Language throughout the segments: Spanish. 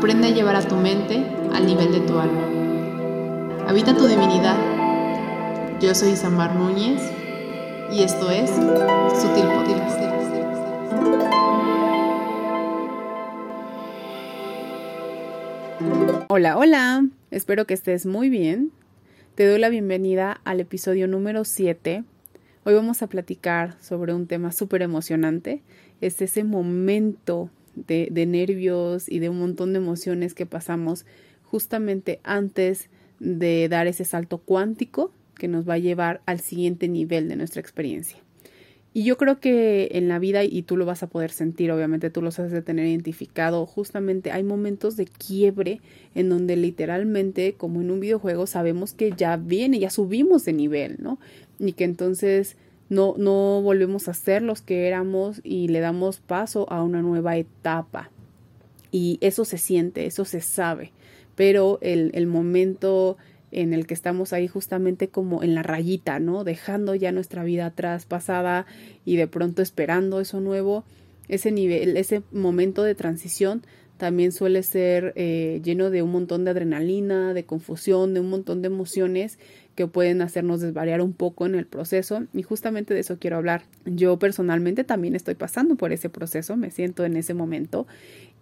Aprende a llevar a tu mente al nivel de tu alma. Habita tu divinidad. Yo soy Isamar Núñez y esto es Sutil Podcast. Hola, hola. Espero que estés muy bien. Te doy la bienvenida al episodio número 7. Hoy vamos a platicar sobre un tema súper emocionante. Es ese momento de, nervios y de un montón de emociones que pasamos justamente antes de dar ese salto cuántico que nos va a llevar al siguiente nivel de nuestra experiencia. Y yo creo que en la vida, y tú lo vas a poder sentir, obviamente tú lo sabes de tener identificado, justamente hay momentos de quiebre en donde literalmente, como en un videojuego, sabemos que ya viene, ya subimos de nivel, ¿no? Y que entonces no, no volvemos a ser los que éramos y le damos paso a una nueva etapa. Y eso se siente, eso se sabe, pero el, el momento en el que estamos ahí justamente como en la rayita, ¿no? Dejando ya nuestra vida atrás, pasada y de pronto esperando eso nuevo, ese nivel, ese momento de transición también suele ser eh, lleno de un montón de adrenalina, de confusión, de un montón de emociones que pueden hacernos desvariar un poco en el proceso y justamente de eso quiero hablar. Yo personalmente también estoy pasando por ese proceso, me siento en ese momento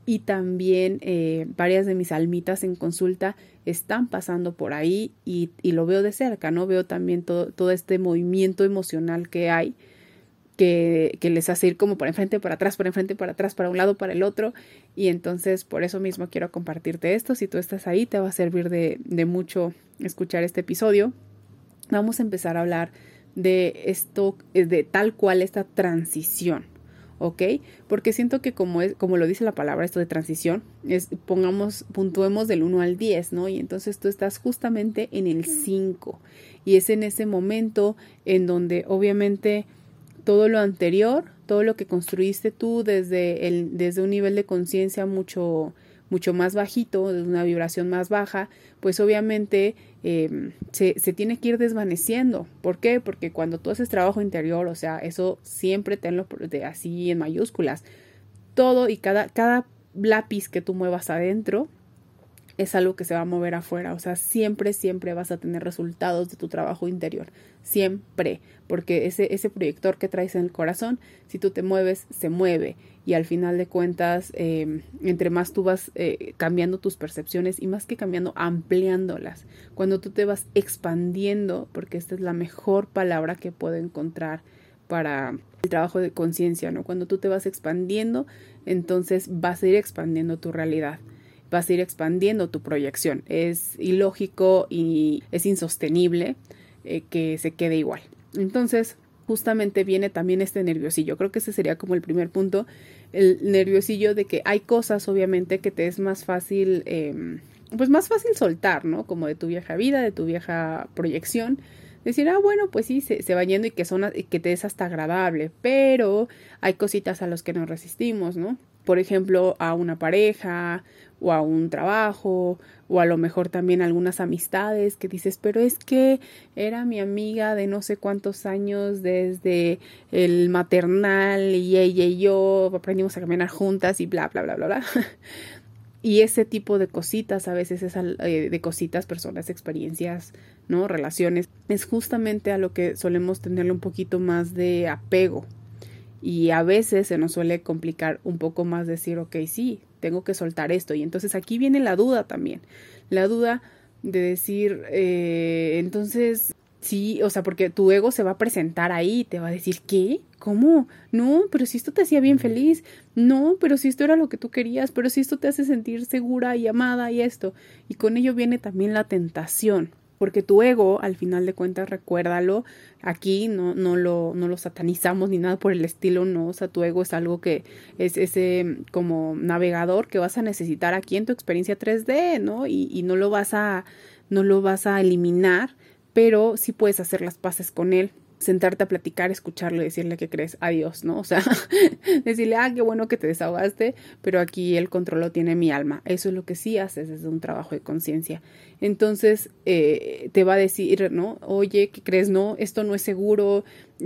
y también eh, varias de mis almitas en consulta están pasando por ahí y, lo veo de cerca, ¿no? Veo también todo, todo este movimiento emocional que hay que, que, les hace ir como por enfrente, para atrás, por enfrente, para atrás, para un lado, para el otro. Y entonces por eso mismo quiero compartirte esto. Si tú estás ahí, te va a servir de, de mucho escuchar este episodio vamos a empezar a hablar de esto, eh, de tal cual esta transición, ¿ok? Porque siento que como, es, como lo dice la palabra, esto de transición, es, pongamos, puntuemos del 1 al 10, ¿no? Y entonces tú estás justamente en el 5 y es en ese momento en donde obviamente todo lo anterior, todo lo que construiste tú desde, el, desde un nivel de conciencia mucho, mucho más bajito, de una vibración más baja, pues obviamente em, se, se, tiene que ir desvaneciendo. ¿Por qué? Porque cuando tú haces trabajo interior, o sea, eso siempre tenlo de, así en mayúsculas. Todo y cada, cada lápiz que tú muevas adentro es algo que se va a mover afuera. O sea, siempre, siempre vas a tener resultados de tu trabajo interior. Siempre. Porque ese, ese proyector que traes en el corazón, si tú te mueves, se mueve. Y al final de cuentas, em, entre más tú vas eh, cambiando tus percepciones y más que cambiando, ampliándolas. Cuando tú te vas expandiendo, porque esta es la mejor palabra que puedo encontrar para el trabajo de conciencia, ¿no? Cuando tú te vas expandiendo, entonces vas a ir expandiendo tu realidad vas a ir expandiendo tu proyección. Es ilógico y es insostenible eh, que se quede igual. Entonces, justamente viene también este nerviosillo. Creo que ese sería como el primer punto, el nerviosillo de que hay cosas, obviamente, que te es más fácil, em, pues más fácil soltar, ¿no? Como de tu vieja vida, de tu vieja proyección. Decir, ah, bueno, pues sí, se, va yendo y que, son, y que te es hasta agradable, pero hay cositas a las que nos resistimos, ¿no? Por ejemplo, a una pareja o a un trabajo o a lo mejor también algunas amistades que dices, pero es que era mi amiga de no sé cuántos años desde el maternal y ella y yo aprendimos a caminar juntas y bla, bla, bla, bla, bla. y ese tipo de cositas, a veces es eh, de cositas, personas, experiencias, ¿no? Relaciones, es justamente a lo que solemos tenerle un poquito más de apego. Y a veces se nos suele complicar un poco más decir, ok, sí, tengo que soltar esto. Y entonces aquí viene la duda también. La duda de decir, eh, entonces, sí, o sea, porque tu ego se va a presentar ahí, te va a decir, ¿qué? ¿Cómo? No, pero si esto te hacía bien feliz. No, pero si esto era lo que tú querías, pero si esto te hace sentir segura y amada y esto. Y con ello viene también la tentación porque tu ego, al final de cuentas, recuérdalo, aquí no, no, lo, no lo satanizamos ni nada por el estilo, no, o sea, tu ego es algo que es ese como navegador que vas a necesitar aquí en tu experiencia 3D, ¿no? Y, y no lo vas a, no lo vas a eliminar, pero sí puedes hacer las paces con él sentarte a platicar, escucharlo y decirle que crees adiós, ¿no? O sea, decirle, ah, qué bueno que te desahogaste, pero aquí el control lo tiene mi alma. Eso es lo que sí haces desde un trabajo de conciencia. Entonces, eh, te va a decir, ¿no? Oye, ¿qué crees? No, esto no es seguro,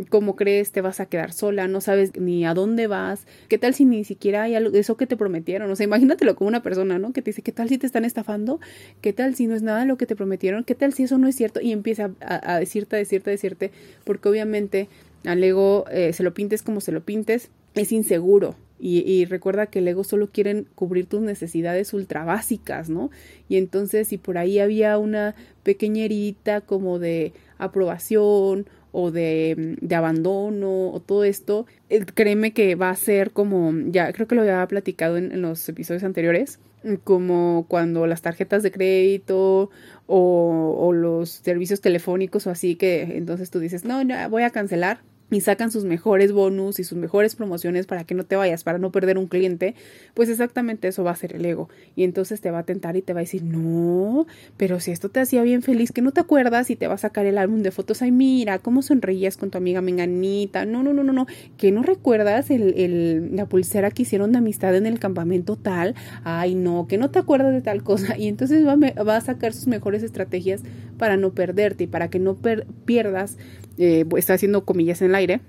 ¿Cómo crees? Te vas a quedar sola, no sabes ni a dónde vas. ¿Qué tal si ni siquiera hay algo, eso que te prometieron? O sea, imagínatelo como una persona, ¿no? Que te dice, ¿qué tal si te están estafando? ¿Qué tal si no es nada lo que te prometieron? ¿Qué tal si eso no es cierto? Y empieza a, decirte, a decirte, a decirte, porque obviamente al ego eh, se lo pintes como se lo pintes, es inseguro. Y, recuerda que el ego solo quieren cubrir tus necesidades ultra básicas, ¿no? Y entonces si por ahí había una pequeñerita como de aprobación o de, abandono o todo esto, eh, créeme que va a ser como, ya creo que lo había platicado en, los episodios anteriores, como cuando las tarjetas de crédito o, o, los servicios telefónicos o así que entonces tú dices, no, ya voy a cancelar y sacan sus mejores bonus y sus mejores promociones para que no te vayas, para no perder un cliente, pues exactamente eso va a ser el ego. Y entonces te va a tentar y te va a decir, no, pero si esto te hacía bien feliz, que no te acuerdas y te va a sacar el álbum de fotos, ay, mira, cómo sonreías con tu amiga Menganita, no, no, no, no, no, que no recuerdas el, el, la pulsera que hicieron de amistad en el campamento tal, ay, no, que no te acuerdas de tal cosa. Y entonces va, va a sacar sus mejores estrategias para no perderte y para que no pierdas eh, está haciendo comillas en el aire,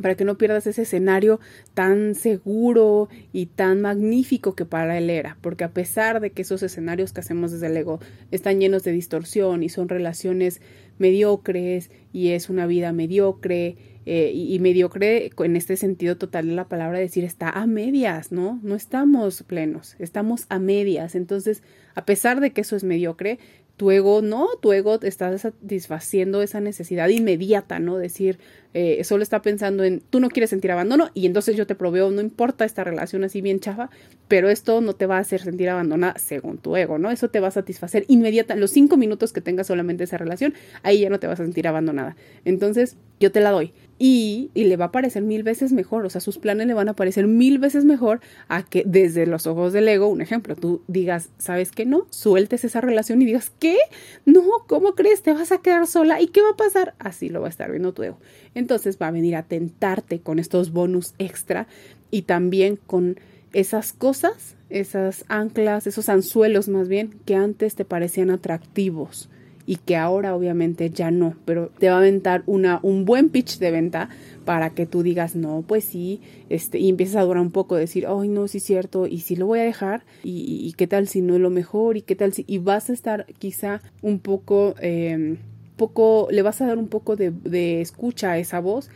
para que no pierdas ese escenario tan seguro y tan magnífico que para él era, porque a pesar de que esos escenarios que hacemos desde el ego están llenos de distorsión y son relaciones mediocres y es una vida mediocre eh, y, y, mediocre en este sentido total de la palabra decir está a medias, ¿no? No estamos plenos, estamos a medias. Entonces, a pesar de que eso es mediocre, tu ego no, tu ego está satisfaciendo esa necesidad inmediata, ¿no? Decir, eh, solo está pensando en, tú no quieres sentir abandono y entonces yo te proveo, no importa esta relación así bien chafa, pero esto no te va a hacer sentir abandonada según tu ego, ¿no? Eso te va a satisfacer inmediata, los cinco minutos que tengas solamente esa relación, ahí ya no te vas a sentir abandonada. Entonces, yo te la doy y, y, le va a parecer mil veces mejor, o sea, sus planes le van a parecer mil veces mejor a que desde los ojos del ego, un ejemplo, tú digas, ¿sabes qué no? Sueltes esa relación y digas, ¿qué? No, ¿cómo crees? Te vas a quedar sola y ¿qué va a pasar? Así lo va a estar viendo tu ego. Entonces va a venir a tentarte con estos bonus extra y también con esas cosas, esas anclas, esos anzuelos más bien, que antes te parecían atractivos y que ahora obviamente ya no, pero te va a aventar una, un buen pitch de venta para que tú digas, no, pues sí, este, y empiezas a durar un poco, decir, ay, no, sí es cierto, y si lo voy a dejar, y, qué tal si no es lo mejor, y qué tal si, y vas a estar quizá un poco, eh, poco, le vas a dar un poco de, de escucha a esa voz,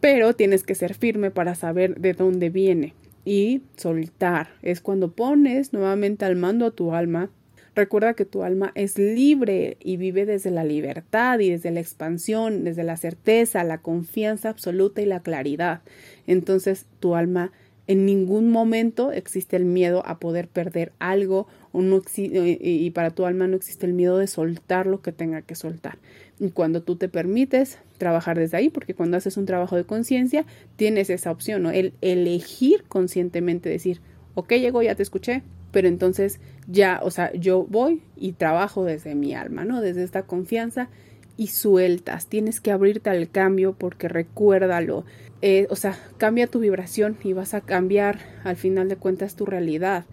pero tienes que ser firme para saber de dónde viene y soltar. Es cuando pones nuevamente al mando a tu alma Recuerda que tu alma es libre y vive desde la libertad y desde la expansión, desde la certeza, la confianza absoluta y la claridad. Entonces tu alma en ningún momento existe el miedo a poder perder algo no y para tu alma no existe el miedo de soltar lo que tenga que soltar. Y cuando tú te permites trabajar desde ahí, porque cuando haces un trabajo de conciencia, tienes esa opción, ¿no? El elegir conscientemente decir, ok, llegó, ya te escuché, pero entonces ya, o sea, yo voy y trabajo desde mi alma, ¿no? Desde esta confianza y sueltas. Tienes que abrirte al cambio porque recuérdalo. Eh, o sea, cambia tu vibración y vas a cambiar al final de cuentas tu realidad.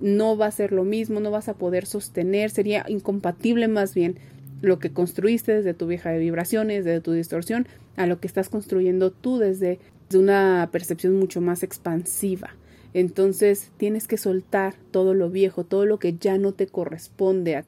No va a ser lo mismo, no vas a poder sostener, sería incompatible más bien lo que construiste desde tu vieja de vibraciones, desde tu distorsión, a lo que estás construyendo tú desde una percepción mucho más expansiva. Entonces tienes que soltar todo lo viejo, todo lo que ya no te corresponde a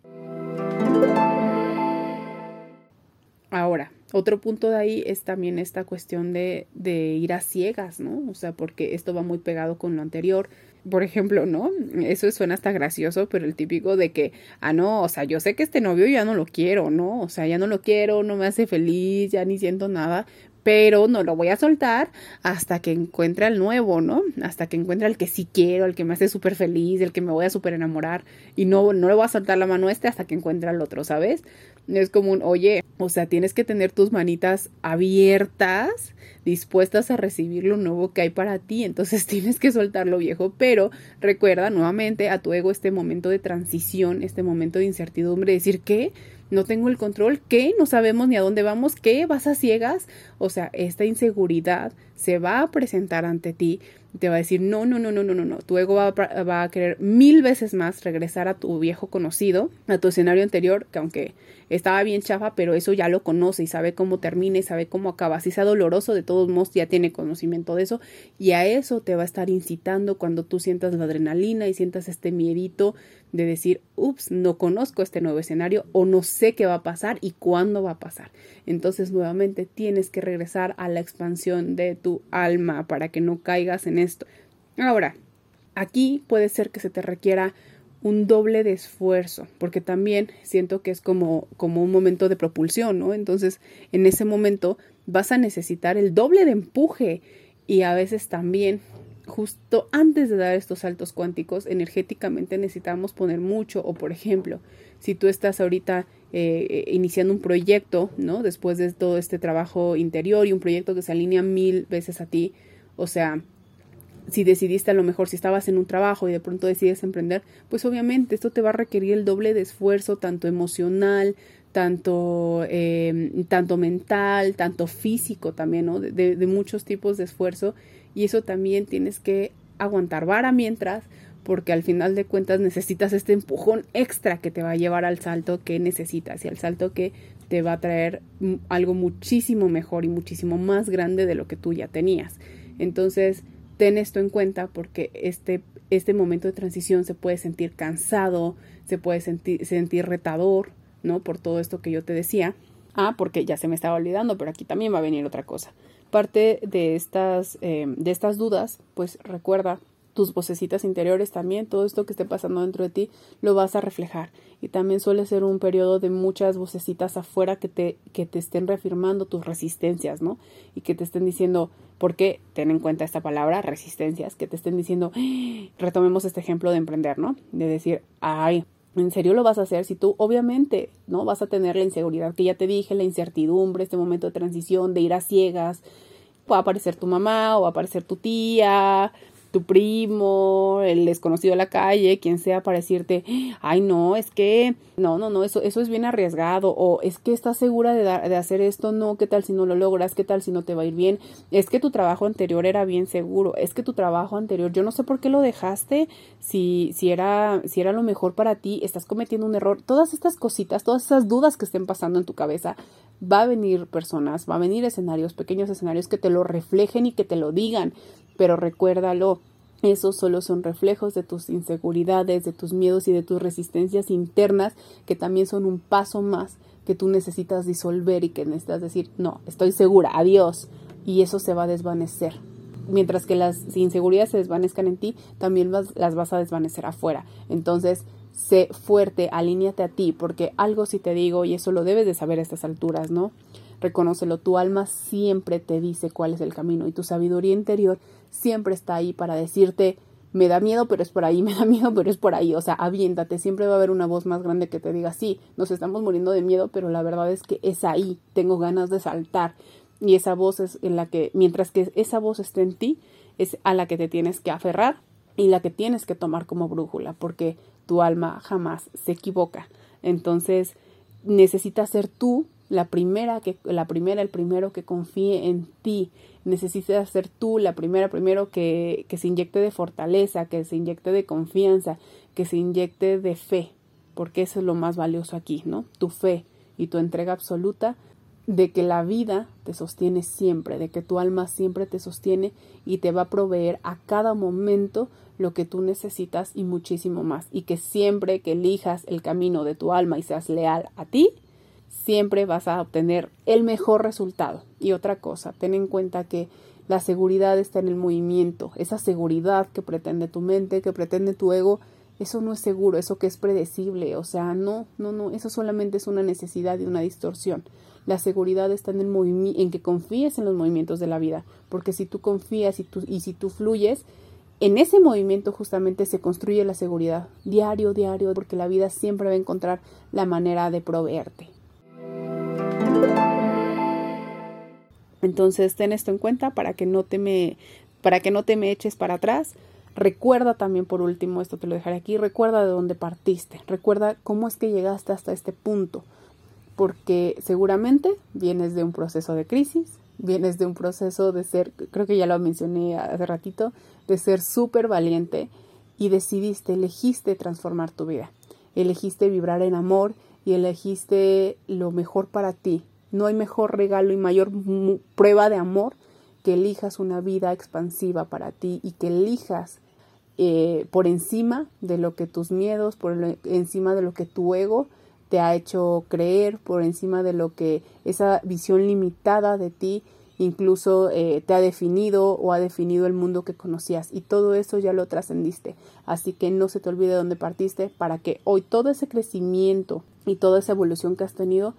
Ahora, otro punto de ahí es también esta cuestión de, de, ir a ciegas, ¿no? O sea, porque esto va muy pegado con lo anterior. Por ejemplo, ¿no? Eso suena hasta gracioso, pero el típico de que, ah, no, o sea, yo sé que este novio ya no lo quiero, ¿no? O sea, ya no lo quiero, no me hace feliz, ya ni siento nada, pero no lo voy a soltar hasta que encuentre al nuevo, ¿no? Hasta que encuentre al que sí quiero, al que me hace súper feliz, el que me voy a súper enamorar y no, no le voy a soltar la mano a este hasta que encuentre al otro, ¿sabes? Es como un, oye, o sea, tienes que tener tus manitas abiertas, dispuestas a recibir lo nuevo que hay para ti, entonces tienes que soltar lo viejo, pero recuerda nuevamente a tu ego este momento de transición, este momento de incertidumbre, decir que no tengo el control, ¿qué? No sabemos ni a dónde vamos, ¿qué? ¿Vas a ciegas? O sea, esta inseguridad se va a presentar ante ti te va a decir, no, no, no, no, no, no, no. Tu ego va a, va a querer mil veces más regresar a tu viejo conocido, a tu escenario anterior, que aunque estaba bien chafa, pero eso ya lo conoce y sabe cómo termina y sabe cómo acaba. Si sea doloroso, de todos modos ya tiene conocimiento de eso y a eso te va a estar incitando cuando tú sientas la adrenalina y sientas este miedito de decir, ups, no conozco este nuevo escenario o no sé qué va a pasar y cuándo va a pasar. Entonces nuevamente tienes que regresar a la expansión de tu alma para que no caigas en esto. Ahora, aquí puede ser que se te requiera un doble de esfuerzo, porque también siento que es como, como un momento de propulsión, ¿no? Entonces, en ese momento vas a necesitar el doble de empuje y a veces también justo antes de dar estos saltos cuánticos, energéticamente necesitamos poner mucho, o por ejemplo, si tú estás ahorita eh, iniciando un proyecto, ¿no? Después de todo este trabajo interior y un proyecto que se alinea mil veces a ti, o sea, si decidiste a lo mejor, si estabas en un trabajo y de pronto decides emprender, pues obviamente esto te va a requerir el doble de esfuerzo, tanto emocional, tanto, em, tanto mental, tanto físico también, ¿no? De, de, muchos tipos de esfuerzo y eso también tienes que aguantar vara mientras, porque al final de cuentas necesitas este empujón extra que te va a llevar al salto que necesitas y al salto que te va a traer algo muchísimo mejor y muchísimo más grande de lo que tú ya tenías. Entonces, ten esto en cuenta porque este, este momento de transición se puede sentir cansado, se puede sentir, retador, ¿no? Por todo esto que yo te decía. Ah, porque ya se me estaba olvidando, pero aquí también va a venir otra cosa. Parte de estas, eh, de estas dudas, pues recuerda tus vocecitas interiores también, todo esto que esté pasando dentro de ti, lo vas a reflejar. Y también suele ser un periodo de muchas vocecitas afuera que te, que te estén reafirmando tus resistencias, ¿no? Y que te estén diciendo, porque ten en cuenta esta palabra, resistencias, que te estén diciendo, ¡Ah! retomemos este ejemplo de emprender, ¿no? De decir, ay, ¿En serio lo vas a hacer? Si tú obviamente no vas a tener la inseguridad que ya te dije, la incertidumbre, este momento de transición, de ir a ciegas, va a aparecer tu mamá o va a aparecer tu tía, tu primo, el desconocido de la calle, quien sea, para decirte, ay no, es que, no, no, no, eso, eso es bien arriesgado, o es que estás segura de, de hacer esto, no, qué tal si no lo logras, qué tal si no te va a ir bien, es que tu trabajo anterior era bien seguro, es que tu trabajo anterior, yo no sé por qué lo dejaste, si, si era, si era lo mejor para ti, estás cometiendo un error, todas estas cositas, todas esas dudas que estén pasando en tu cabeza, va a venir personas, va a venir escenarios, pequeños escenarios que te lo reflejen y que te lo digan pero recuérdalo, esos solo son reflejos de tus inseguridades, de tus miedos y de tus resistencias internas, que también son un paso más que tú necesitas disolver y que necesitas decir, no, estoy segura, adiós, y eso se va a desvanecer. Mientras que las inseguridades se desvanezcan en ti, también las vas a desvanecer afuera. Entonces, sé fuerte, alíñate a ti, porque algo si te digo, y eso lo debes de saber a estas alturas, ¿no? Reconócelo, tu alma siempre te dice cuál es el camino y tu sabiduría interior siempre está ahí para decirte, me da miedo, pero es por ahí, me da miedo, pero es por ahí. O sea, aviéntate, siempre va a haber una voz más grande que te diga, sí, nos estamos muriendo de miedo, pero la verdad es que es ahí, tengo ganas de saltar. Y esa voz es en la que, mientras que esa voz esté en ti, es a la que te tienes que aferrar y la que tienes que tomar como brújula, porque tu alma jamás se equivoca. Entonces, necesitas ser tú la primera que la primera el primero que confíe en ti necesitas ser tú la primera primero que, que se inyecte de fortaleza que se inyecte de confianza que se inyecte de fe porque eso es lo más valioso aquí no tu fe y tu entrega absoluta de que la vida te sostiene siempre, de que tu alma siempre te sostiene y te va a proveer a cada momento lo que tú necesitas y muchísimo más. Y que siempre que elijas el camino de tu alma y seas leal a ti, siempre vas a obtener el mejor resultado. Y otra cosa, ten en cuenta que la seguridad está en el movimiento, esa seguridad que pretende tu mente, que pretende tu ego, eso no es seguro, eso que es predecible, o sea, no, no, no, eso solamente es una necesidad y una distorsión. La seguridad está en el en que confíes en los movimientos de la vida, porque si tú confías y, tú, y si tú fluyes, en ese movimiento justamente se construye la seguridad, diario, diario, porque la vida siempre va a encontrar la manera de proveerte. Entonces ten esto en cuenta para que no te me, para que no te me eches para atrás. Recuerda también por último, esto te lo dejaré aquí, recuerda de dónde partiste, recuerda cómo es que llegaste hasta este punto, porque seguramente vienes de un proceso de crisis, vienes de un proceso de ser, creo que ya lo mencioné hace ratito, de ser súper valiente y decidiste, elegiste transformar tu vida. Elegiste vibrar en amor y elegiste lo mejor para ti. No hay mejor regalo y mayor prueba de amor que elijas una vida expansiva para ti y que elijas eh, por encima de lo que tus miedos, por encima de lo que tu ego te ha hecho creer, por encima de lo que esa visión limitada de ti incluso eh, te ha definido o ha definido el mundo que conocías y todo eso ya lo trascendiste. Así que no se te olvide dónde partiste para que hoy todo ese crecimiento y toda esa evolución que has tenido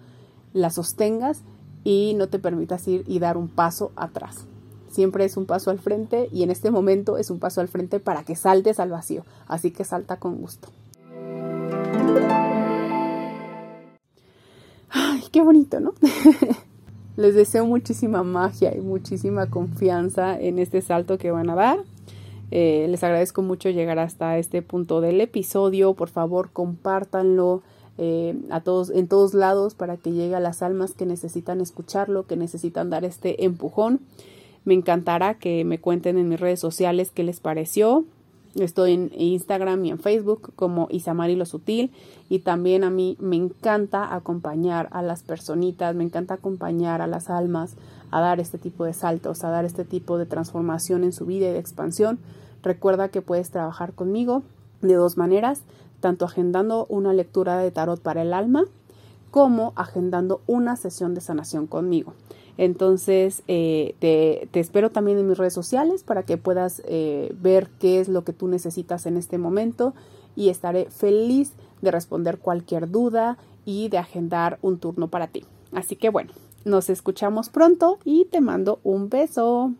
la sostengas y no te permitas ir y dar un paso atrás. Siempre es un paso al frente y en este momento es un paso al frente para que saltes al vacío. Así que salta con gusto. Ay, qué bonito, ¿no? Les deseo muchísima magia y muchísima confianza en este salto que van a dar. Eh, les agradezco mucho llegar hasta este punto del episodio. Por favor, compártanlo eh, a todos, en todos lados para que llegue a las almas que necesitan escucharlo, que necesitan dar este empujón. Me encantará que me cuenten en mis redes sociales qué les pareció. Estoy en Instagram y en Facebook como Isamari lo Sutil y también a mí me encanta acompañar a las personitas, me encanta acompañar a las almas a dar este tipo de saltos, a dar este tipo de transformación en su vida y de expansión. Recuerda que puedes trabajar conmigo de dos maneras, tanto agendando una lectura de tarot para el alma como agendando una sesión de sanación conmigo. Entonces, eh, te, espero también en mis redes sociales para que puedas eh, ver qué es lo que tú necesitas en este momento y estaré feliz de responder cualquier duda y de agendar un turno para ti. Así que bueno, nos escuchamos pronto y te mando un beso.